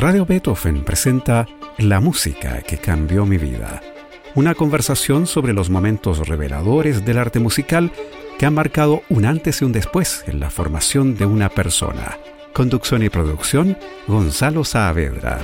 Radio Beethoven presenta La música que cambió mi vida. Una conversación sobre los momentos reveladores del arte musical que han marcado un antes y un después en la formación de una persona. Conducción y producción, Gonzalo Saavedra.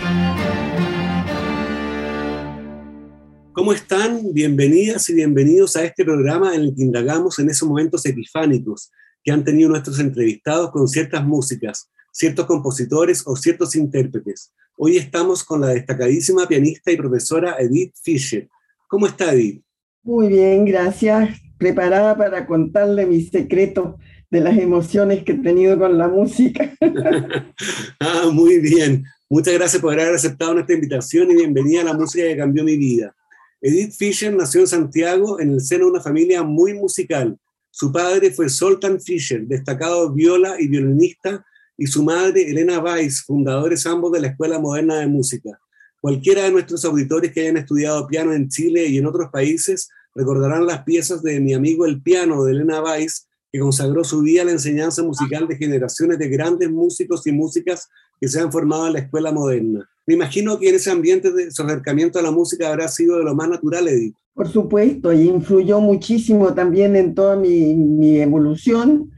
¿Cómo están? Bienvenidas y bienvenidos a este programa en el que indagamos en esos momentos epifánicos que han tenido nuestros entrevistados con ciertas músicas, ciertos compositores o ciertos intérpretes. Hoy estamos con la destacadísima pianista y profesora Edith Fischer. ¿Cómo está Edith? Muy bien, gracias. Preparada para contarle mi secreto de las emociones que he tenido con la música. ah, muy bien. Muchas gracias por haber aceptado nuestra invitación y bienvenida a la música que cambió mi vida. Edith Fischer nació en Santiago en el seno de una familia muy musical. Su padre fue Soltan Fischer, destacado viola y violinista, y su madre Elena Weiss, fundadores ambos de la Escuela Moderna de Música. Cualquiera de nuestros auditores que hayan estudiado piano en Chile y en otros países recordarán las piezas de Mi amigo el piano de Elena Weiss, que consagró su vida a la enseñanza musical de generaciones de grandes músicos y músicas que se han formado en la escuela moderna. Me imagino que en ese ambiente de su acercamiento a la música habrá sido de lo más natural, Edith. Por supuesto, y influyó muchísimo también en toda mi, mi evolución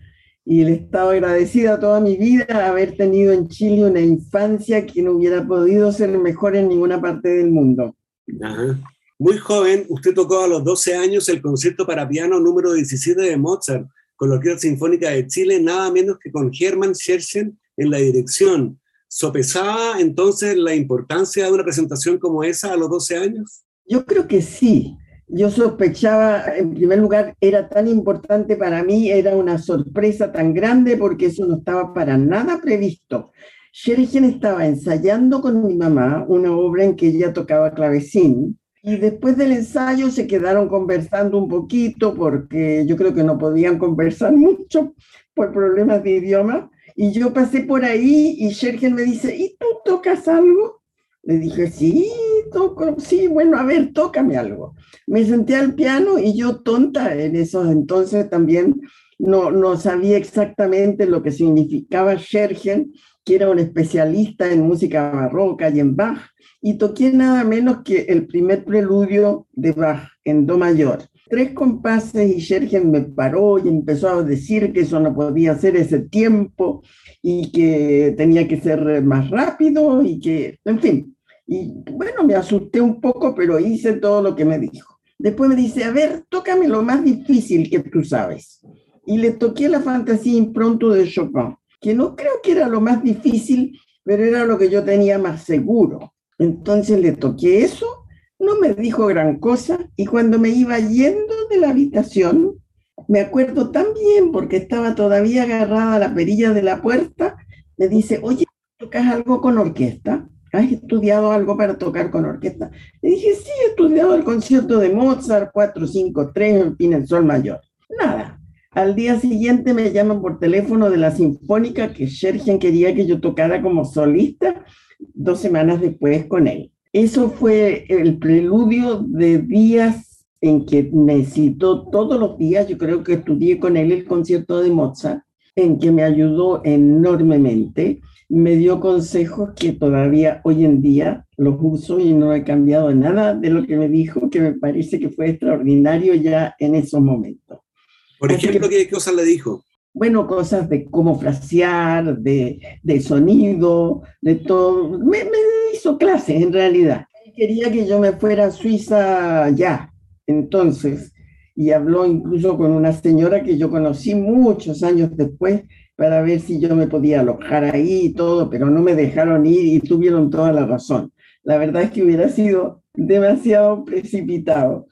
y le he estado agradecida toda mi vida haber tenido en Chile una infancia que no hubiera podido ser mejor en ninguna parte del mundo. Muy joven, usted tocó a los 12 años el concierto para piano número 17 de Mozart con la Orquesta Sinfónica de Chile, nada menos que con Hermann Scherchen en la dirección. ¿Sopesaba entonces la importancia de una presentación como esa a los 12 años? Yo creo que sí. Yo sospechaba, en primer lugar, era tan importante para mí, era una sorpresa tan grande porque eso no estaba para nada previsto. Shergen estaba ensayando con mi mamá una obra en que ella tocaba clavecín y después del ensayo se quedaron conversando un poquito porque yo creo que no podían conversar mucho por problemas de idioma y yo pasé por ahí y Shergen me dice, ¿y tú tocas algo? Le dije, sí, toco, sí, bueno, a ver, tócame algo. Me senté al piano y yo tonta en esos entonces también no, no sabía exactamente lo que significaba Schergen, que era un especialista en música barroca y en Bach, y toqué nada menos que el primer preludio de Bach en Do mayor tres compases y Schergen me paró y empezó a decir que eso no podía ser ese tiempo y que tenía que ser más rápido y que, en fin. Y bueno, me asusté un poco, pero hice todo lo que me dijo. Después me dice, a ver, tócame lo más difícil que tú sabes. Y le toqué la fantasía impronto de Chopin, que no creo que era lo más difícil, pero era lo que yo tenía más seguro. Entonces le toqué eso no me dijo gran cosa y cuando me iba yendo de la habitación, me acuerdo tan bien porque estaba todavía agarrada a la perilla de la puerta, me dice, oye, ¿tocas algo con orquesta? ¿Has estudiado algo para tocar con orquesta? Le dije, sí, he estudiado el concierto de Mozart, 4, 5, 3, en fin, el sol mayor. Nada. Al día siguiente me llaman por teléfono de la Sinfónica que Schergen quería que yo tocara como solista dos semanas después con él. Eso fue el preludio de días en que me citó todos los días, yo creo que estudié con él el concierto de Mozart, en que me ayudó enormemente, me dio consejos que todavía hoy en día los uso y no he cambiado nada de lo que me dijo, que me parece que fue extraordinario ya en esos momentos. Por ejemplo, ¿qué cosas le dijo? bueno, cosas de cómo frasear, de, de sonido, de todo. Me, me, hizo clases en realidad. Quería que yo me fuera a Suiza ya. Entonces, y habló incluso con una señora que yo conocí muchos años después para ver si yo me podía alojar ahí y todo, pero no me dejaron ir y tuvieron toda la razón. La verdad es que hubiera sido demasiado precipitado.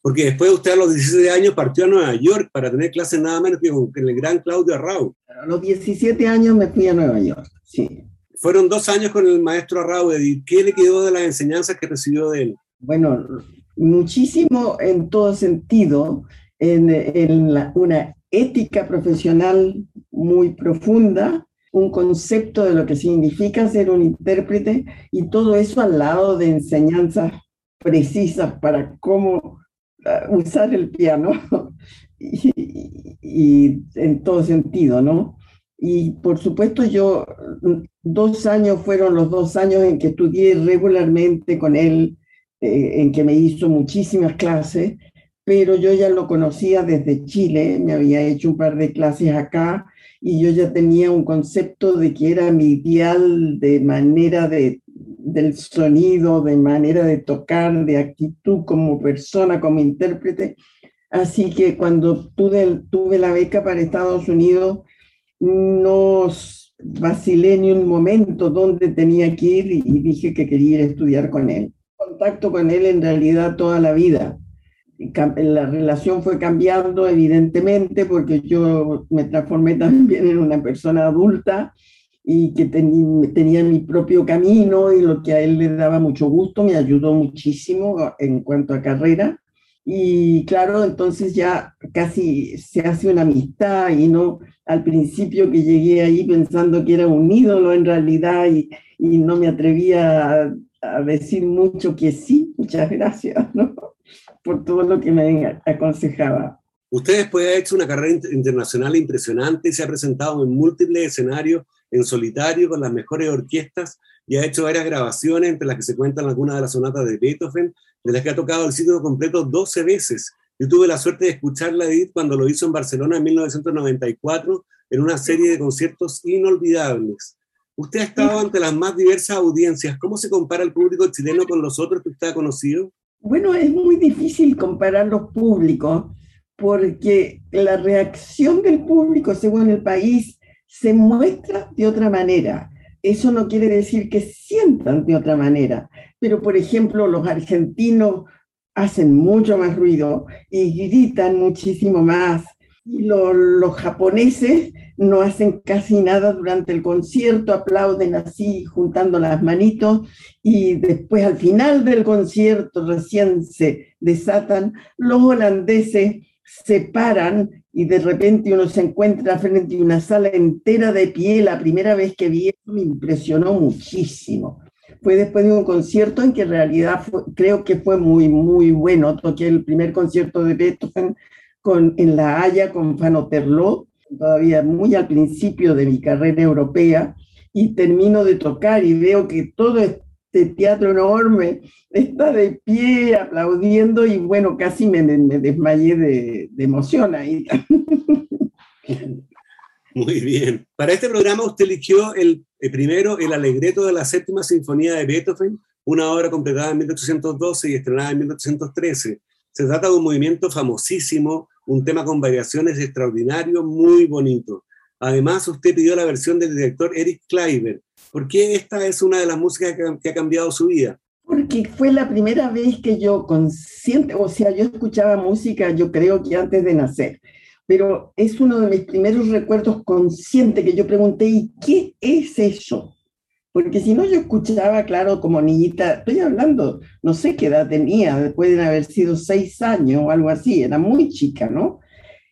Porque después usted a los 17 años partió a Nueva York para tener clases nada menos que con el gran Claudio Arrau. A los 17 años me fui a Nueva York, sí. Fueron dos años con el maestro Arrau. ¿Y qué le quedó de las enseñanzas que recibió de él? Bueno, muchísimo en todo sentido, en, una ética profesional muy profunda, un concepto de lo que significa ser un intérprete y todo eso al lado de enseñanzas precisas para cómo ah, usar el piano en todo sentido, ¿no? Y por supuesto yo, dos años fueron los dos años en que estudié regularmente con él, eh, en que me hizo muchísimas clases, pero yo ya lo conocía desde Chile, me había hecho un par de clases acá y yo ya tenía un concepto de que era mi ideal de manera de, del sonido, de manera de tocar, de actitud como persona, como intérprete. Así que cuando tuve, tuve la beca para Estados Unidos, no vacilé ni un momento dónde tenía que ir y dije que quería ir a estudiar con él. Contacto con él en realidad toda la vida la relación fue cambiando evidentemente porque yo me transformé también en una persona adulta y que tenía mi propio camino y lo que a él le daba mucho gusto, me ayudó muchísimo en cuanto a carrera. Y claro, entonces ya casi se hace una amistad y no al principio que llegué ahí pensando que era un ídolo en realidad y, y no me atrevía a, a decir mucho que sí, muchas gracias, ¿no? por todo lo que me aconsejaba. Usted después ha hecho una carrera internacional impresionante y se ha presentado en múltiples escenarios en solitario con las mejores orquestas y ha hecho varias grabaciones, entre las que se cuentan algunas de las sonatas de Beethoven, de las que ha tocado el sitio completo 12 veces. Yo tuve la suerte de escucharla Edith cuando lo hizo en Barcelona en 1994 en una serie de conciertos inolvidables. Usted ha estado ante las más diversas audiencias. ¿Cómo se compara el público chileno con los otros que usted ha conocido? Bueno, es muy difícil comparar los públicos porque la reacción del público según el país se muestra de otra manera. Eso no quiere decir que sientan de otra manera, pero por ejemplo los argentinos hacen mucho más ruido y gritan muchísimo más y los japoneses no hacen casi nada durante el concierto, aplauden así juntando las manitos y después al final del concierto recién se desatan, los holandeses se paran y de repente uno se encuentra frente a una sala entera de pie. La primera vez que vi eso me impresionó muchísimo. Fue después de un concierto en que en realidad creo que fue muy, muy bueno. Toqué el primer concierto de Beethoven con, en La Haya con Fano Terlot, todavía muy al principio de mi carrera europea, y termino de tocar y veo que todo este teatro enorme está de pie aplaudiendo y bueno, casi me, me desmayé de, de emoción ahí. Muy bien. Para este programa usted eligió el, el, primero, el alegreto de la séptima sinfonía de Beethoven, una obra completada en 1812 y estrenada en 1813. Se trata de un movimiento famosísimo, un tema con variaciones extraordinarios, muy bonito. Además, usted pidió la versión del director Eric Kleiber. ¿Por qué esta es una de las músicas que, ha cambiado su vida? Porque fue la primera vez que yo consciente, o sea, yo escuchaba música, yo creo que antes de nacer, pero es uno de mis primeros recuerdos conscientes que yo pregunté, ¿y qué es eso? Porque si no, yo escuchaba, claro, como niñita, estoy hablando, no sé qué edad tenía, pueden haber sido seis años o algo así, era muy chica, ¿no?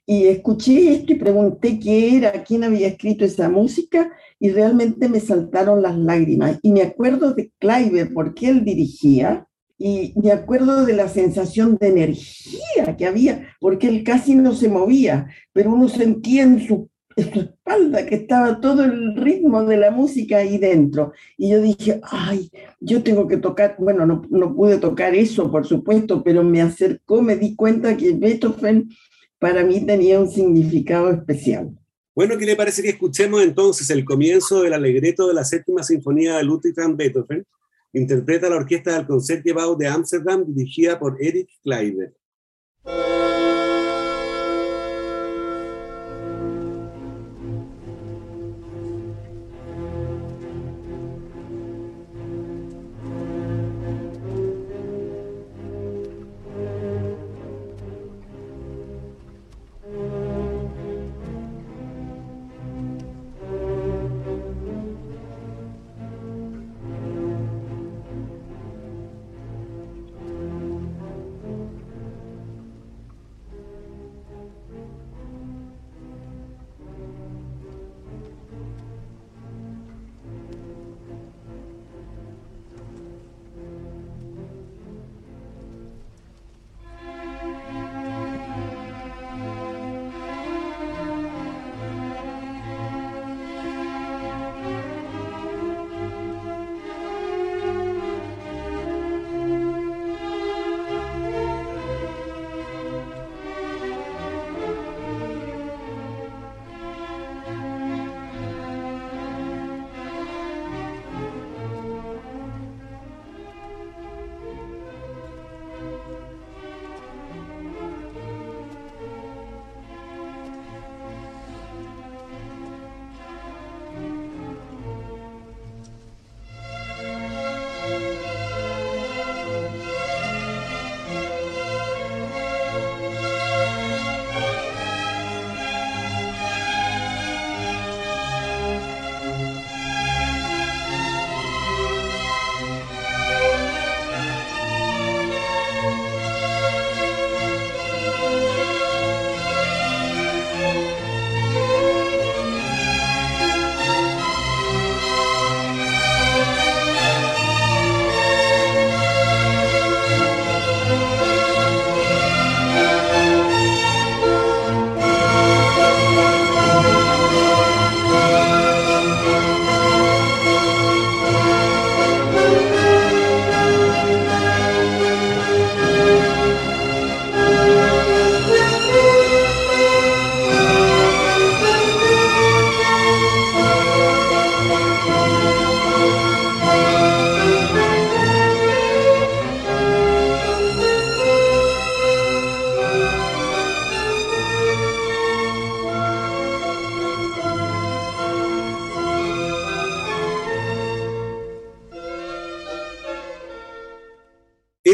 Y escuché esto y pregunté qué era, quién había escrito esa música, y realmente me saltaron las lágrimas. Y me acuerdo de Kleiber, porque él dirigía, y me acuerdo de la sensación de energía que había, porque él casi no se movía, pero uno sentía en su en su espalda, que estaba todo el ritmo de la música ahí dentro. Y yo dije, ay, yo tengo que tocar, bueno, no, no pude tocar eso, por supuesto, pero me acercó, me di cuenta que Beethoven para mí tenía un significado especial. Bueno, ¿qué le parece que escuchemos entonces el comienzo del alegreto de la séptima sinfonía de Ludwig van Beethoven? Interpreta la orquesta del Concertgebouw de Ámsterdam dirigida por Eric Kleiber.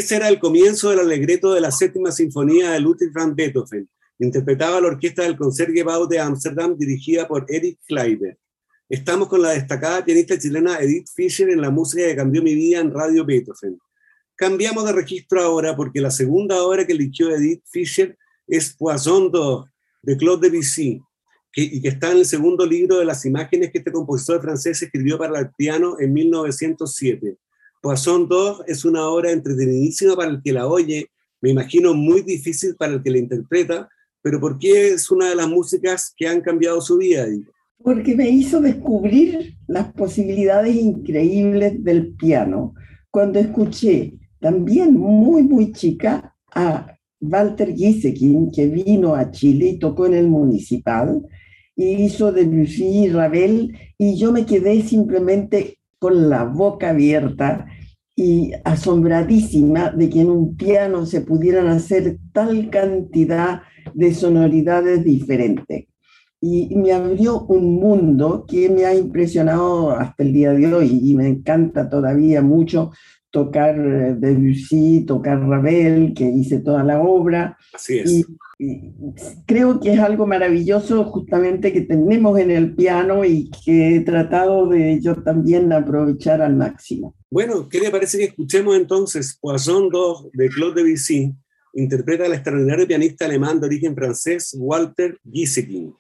Ese era el comienzo del alegreto de la séptima sinfonía de Ludwig van Beethoven. Interpretaba la orquesta del Concertgebouw de Ámsterdam dirigida por Eric Kleiber. Estamos con la destacada pianista chilena Edith Fischer en la música que cambió mi vida en Radio Beethoven. Cambiamos de registro ahora porque la segunda obra que eligió Edith Fischer es Poisson d'Or de Claude Debussy y que está en el segundo libro de las imágenes que este compositor francés escribió para el piano en 1907. Poisson d'Or es una obra entretenidísima para el que la oye, me imagino muy difícil para el que la interpreta, pero ¿por qué es una de las músicas que han cambiado su vida? porque me hizo descubrir las posibilidades increíbles del piano cuando escuché también muy, muy chica a Walter Giesekin, que vino a Chile y tocó en el municipal, y hizo Debussy y Ravel, y yo me quedé simplemente con la boca abierta y asombradísima de que en un piano se pudieran hacer tal cantidad de sonoridades diferentes. Y me abrió un mundo que me ha impresionado hasta el día de hoy y me encanta todavía mucho tocar eh, Debussy, tocar Ravel, que hice toda la obra. Así es. Y, creo que es algo maravilloso justamente que tenemos en el piano y que he tratado de yo también aprovechar al máximo. Bueno, ¿qué le parece que escuchemos entonces Poisson 2 de Claude Debussy? Interpreta al extraordinario pianista alemán de origen francés Walter Gieseking.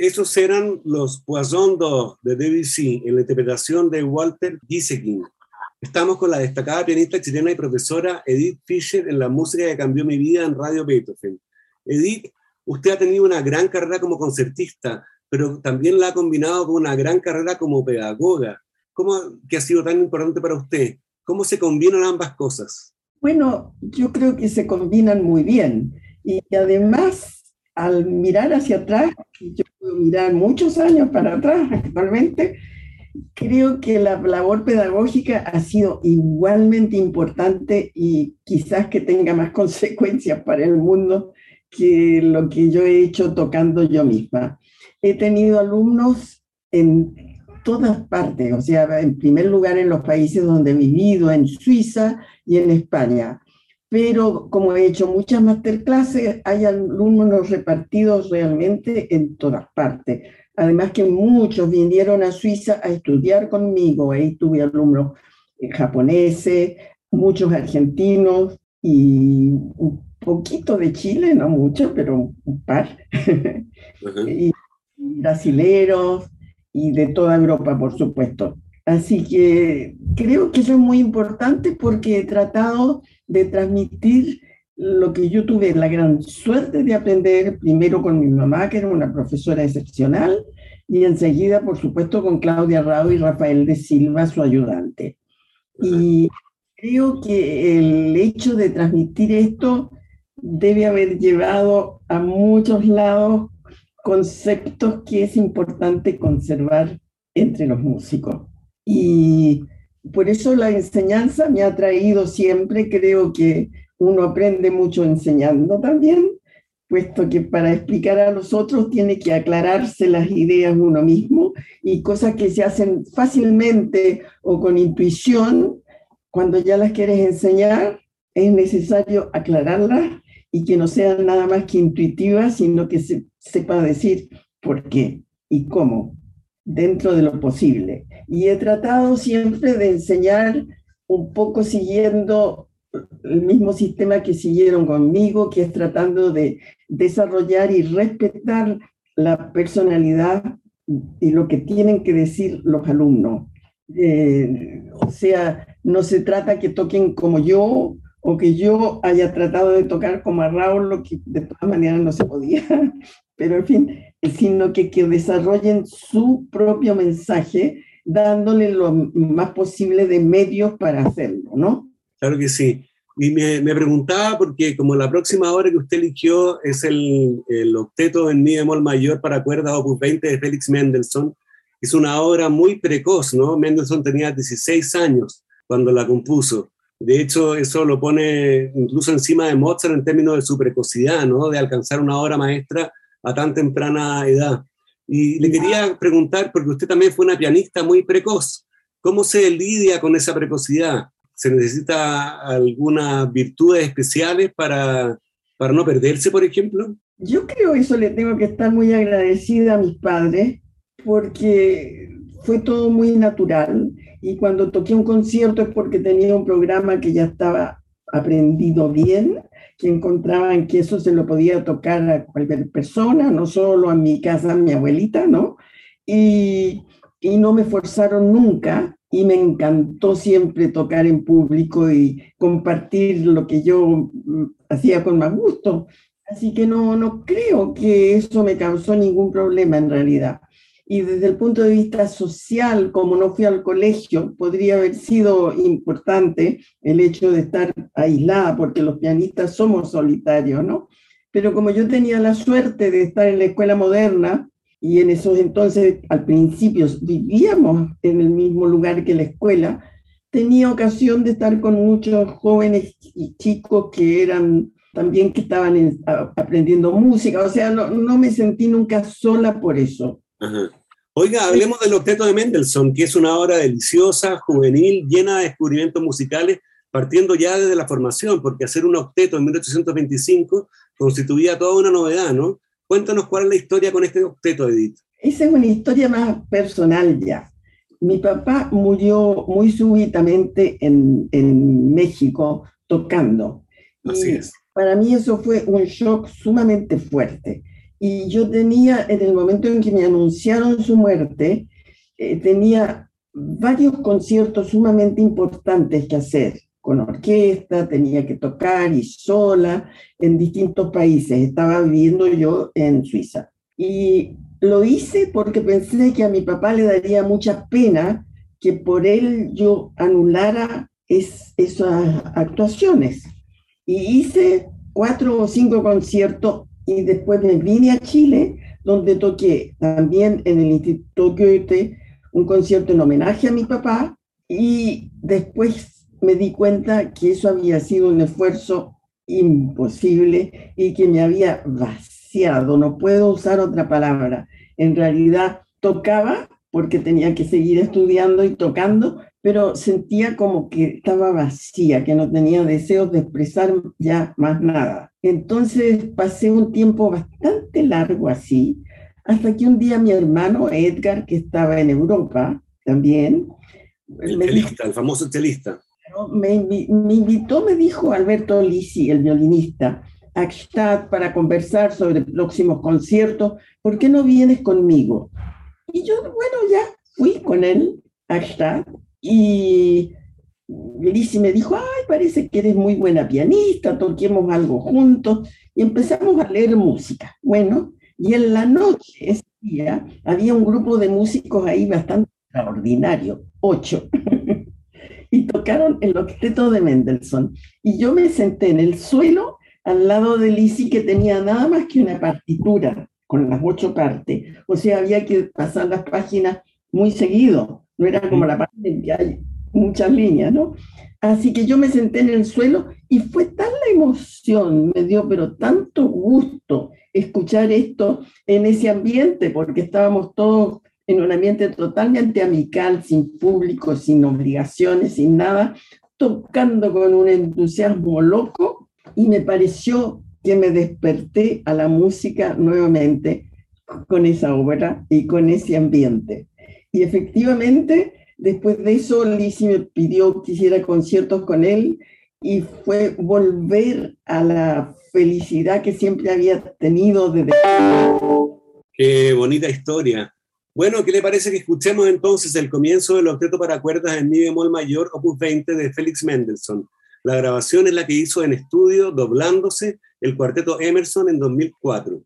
Esos eran los Poisson d'Or de Debussy en la interpretación de Walter Gieseking. Estamos con la destacada pianista chilena y profesora Edith Fischer en la música que cambió mi vida en Radio Beethoven. Edith, usted ha tenido una gran carrera como concertista, pero también la ha combinado con una gran carrera como pedagoga. ¿Cómo que ha sido tan importante para usted? ¿Cómo se combinan ambas cosas? Bueno, yo creo que se combinan muy bien. Y además, al mirar hacia atrás, yo puedo mirar muchos años para atrás actualmente, creo que la labor pedagógica ha sido igualmente importante y quizás que tenga más consecuencias para el mundo que lo que yo he hecho tocando yo misma. He tenido alumnos en todas partes, o sea, en primer lugar en los países donde he vivido, en Suiza y en España. Pero como he hecho muchas masterclasses, hay alumnos repartidos realmente en todas partes. Además que muchos vinieron a Suiza a estudiar conmigo. Ahí tuve alumnos eh, japoneses, muchos argentinos y un poquito de Chile, no mucho, pero un par. y brasileros y de toda Europa, por supuesto. Así que creo que eso es muy importante porque he tratado de transmitir lo que yo tuve la gran suerte de aprender primero con mi mamá, que era una profesora excepcional, y enseguida, por supuesto, con Claudia Rado y Rafael de Silva, su ayudante. Y creo que el hecho de transmitir esto debe haber llevado a muchos lados conceptos que es importante conservar entre los músicos. Y por eso la enseñanza me ha traído siempre, creo que uno aprende mucho enseñando también, puesto que para explicar a los otros tiene que aclararse las ideas uno mismo y cosas que se hacen fácilmente o con intuición, cuando ya las quieres enseñar, es necesario aclararlas y que no sean nada más que intuitivas, sino que se sepa decir por qué y cómo, dentro de lo posible. Y he tratado siempre de enseñar un poco siguiendo el mismo sistema que siguieron conmigo, que es tratando de desarrollar y respetar la personalidad y lo que tienen que decir los alumnos. Eh, o sea, no se trata que toquen como yo o que yo haya tratado de tocar como a Raúl, lo que de todas maneras no se podía, pero en fin, sino que, que desarrollen su propio mensaje dándole lo más posible de medios para hacerlo, ¿no? Claro que sí. Y me, me, preguntaba, porque como la próxima obra que usted eligió es el, el octeto en mi bemol mayor para cuerdas opus 20 de Félix Mendelssohn, es una obra muy precoz, ¿no? Mendelssohn tenía 16 años cuando la compuso. De hecho, eso lo pone incluso encima de Mozart en términos de su precocidad, ¿no? De alcanzar una obra maestra a tan temprana edad. Y le quería preguntar, porque usted también fue una pianista muy precoz, ¿cómo se lidia con esa precocidad? ¿Se necesita algunas virtudes especiales para, para no perderse, por ejemplo? Yo creo eso le tengo que estar muy agradecida a mis padres, porque fue todo muy natural. Y cuando toqué un concierto es porque tenía un programa que ya estaba aprendido bien, que encontraban que eso se lo podía tocar a cualquier persona, no solo a mi casa, a mi abuelita, ¿no? Y, y no me forzaron nunca y me encantó siempre tocar en público y compartir lo que yo mm, hacía con más gusto. Así que no, no creo que eso me causó ningún problema en realidad. Y desde el punto de vista social, como no fui al colegio, podría haber sido importante el hecho de estar aislada, porque los pianistas somos solitarios, ¿no? Pero como yo tenía la suerte de estar en la escuela moderna, y en esos entonces, al principio, vivíamos en el mismo lugar que la escuela, tenía ocasión de estar con muchos jóvenes y chicos que eran también que estaban aprendiendo música, o sea, no, no, me sentí nunca sola por eso. Oiga, hablemos del octeto de Mendelssohn, que es una obra deliciosa, juvenil, llena de descubrimientos musicales, partiendo ya desde la formación, porque hacer un octeto en 1825 constituía toda una novedad, ¿no? Cuéntanos cuál es la historia con este octeto, Edith. Esa es una historia más personal ya. Mi papá murió muy súbitamente en, en México tocando. Así es. Para mí eso fue un shock sumamente fuerte. Y yo tenía, en el momento en que me anunciaron su muerte, eh, tenía varios conciertos sumamente importantes que hacer con orquesta, tenía que tocar y sola en distintos países. Estaba viviendo yo en Suiza. Y lo hice porque pensé que a mi papá le daría mucha pena que por él yo anulara es, esas actuaciones. Y hice cuatro o cinco conciertos y después me vine a Chile, donde toqué también en el Instituto Goethe un concierto en homenaje a mi papá y después me di cuenta que eso había sido un esfuerzo imposible y que me había vaciado, no puedo usar otra palabra. En realidad tocaba porque tenía que seguir estudiando y tocando, pero sentía como que estaba vacía, que no tenía deseos de expresar ya más nada. Entonces pasé un tiempo bastante largo así, hasta que un día mi hermano Edgar, que estaba en Europa también, el chelista, el famoso chelista. Me, invitó, me dijo Alberto Lisi, el violinista, a Gstaad para conversar sobre próximos conciertos. ¿Por qué no vienes conmigo? Y yo, bueno, ya fui con él a Gstaad y Lisi me dijo, ay, parece que eres muy buena pianista, toquemos algo juntos. Y empezamos a leer música. Bueno, y en la noche, ese día, había un grupo de músicos ahí bastante extraordinario, ocho, y tocaron el octeto de Mendelssohn. Y yo me senté en el suelo al lado de Lisi, que tenía nada más que una partitura con las ocho partes. O sea, había que pasar las páginas muy seguido. No era como la parte que hay muchas líneas, ¿no? Así que yo me senté en el suelo y fue tal la emoción, me dio pero tanto gusto escuchar esto en ese ambiente, porque estábamos todos en un ambiente totalmente amical, sin público, sin obligaciones, sin nada, tocando con un entusiasmo loco y me pareció que me desperté a la música nuevamente con esa obra y con ese ambiente. Y efectivamente, Después de eso, Lizzie me pidió que hiciera conciertos con él y fue volver a la felicidad que siempre había tenido desde... Qué bonita historia. Bueno, ¿qué le parece que escuchemos entonces el comienzo del octeto para cuerdas en mi bemol mayor, opus 20 de Félix Mendelssohn? La grabación es la que hizo en estudio, doblándose, el cuarteto Emerson en 2004.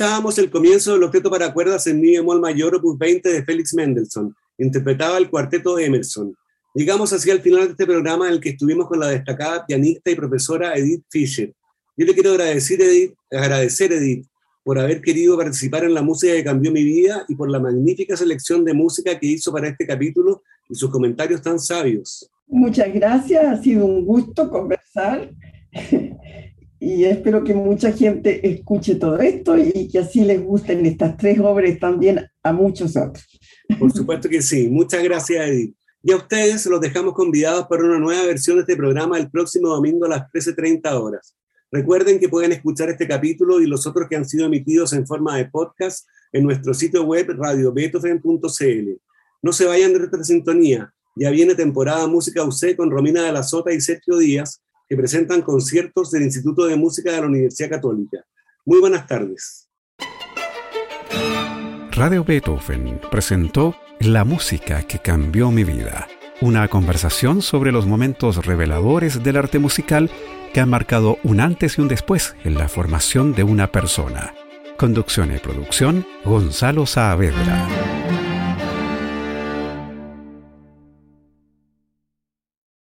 Escuchábamos el comienzo del octeto para cuerdas en mi bemol mayor opus 20 de Félix Mendelssohn, interpretaba el cuarteto de Emerson. Llegamos así al final de este programa en el que estuvimos con la destacada pianista y profesora Edith Fisher. Yo le quiero agradecer, Edith, agradecer, Edith, por haber querido participar en la música que cambió mi vida y por la magnífica selección de música que hizo para este capítulo y sus comentarios tan sabios. Muchas gracias, ha sido un gusto conversar y espero que mucha gente escuche todo esto y que así les gusten estas tres obras también a muchos otros. Por supuesto que sí. Muchas gracias, Edith. Y a ustedes los dejamos convidados para una nueva versión de este programa el próximo domingo a las 13.30 horas. Recuerden que pueden escuchar este capítulo y los otros que han sido emitidos en forma de podcast en nuestro sitio web radiobeethoven.cl. No se vayan de nuestra sintonía. Ya viene temporada Música UC con Romina de la Sota y Sergio Díaz que presentan conciertos del Instituto de Música de la Universidad Católica. Muy buenas tardes. Radio Beethoven presentó La música que cambió mi vida, una conversación sobre los momentos reveladores del arte musical que han marcado un antes y un después en la formación de una persona. Conducción y producción, Gonzalo Saavedra.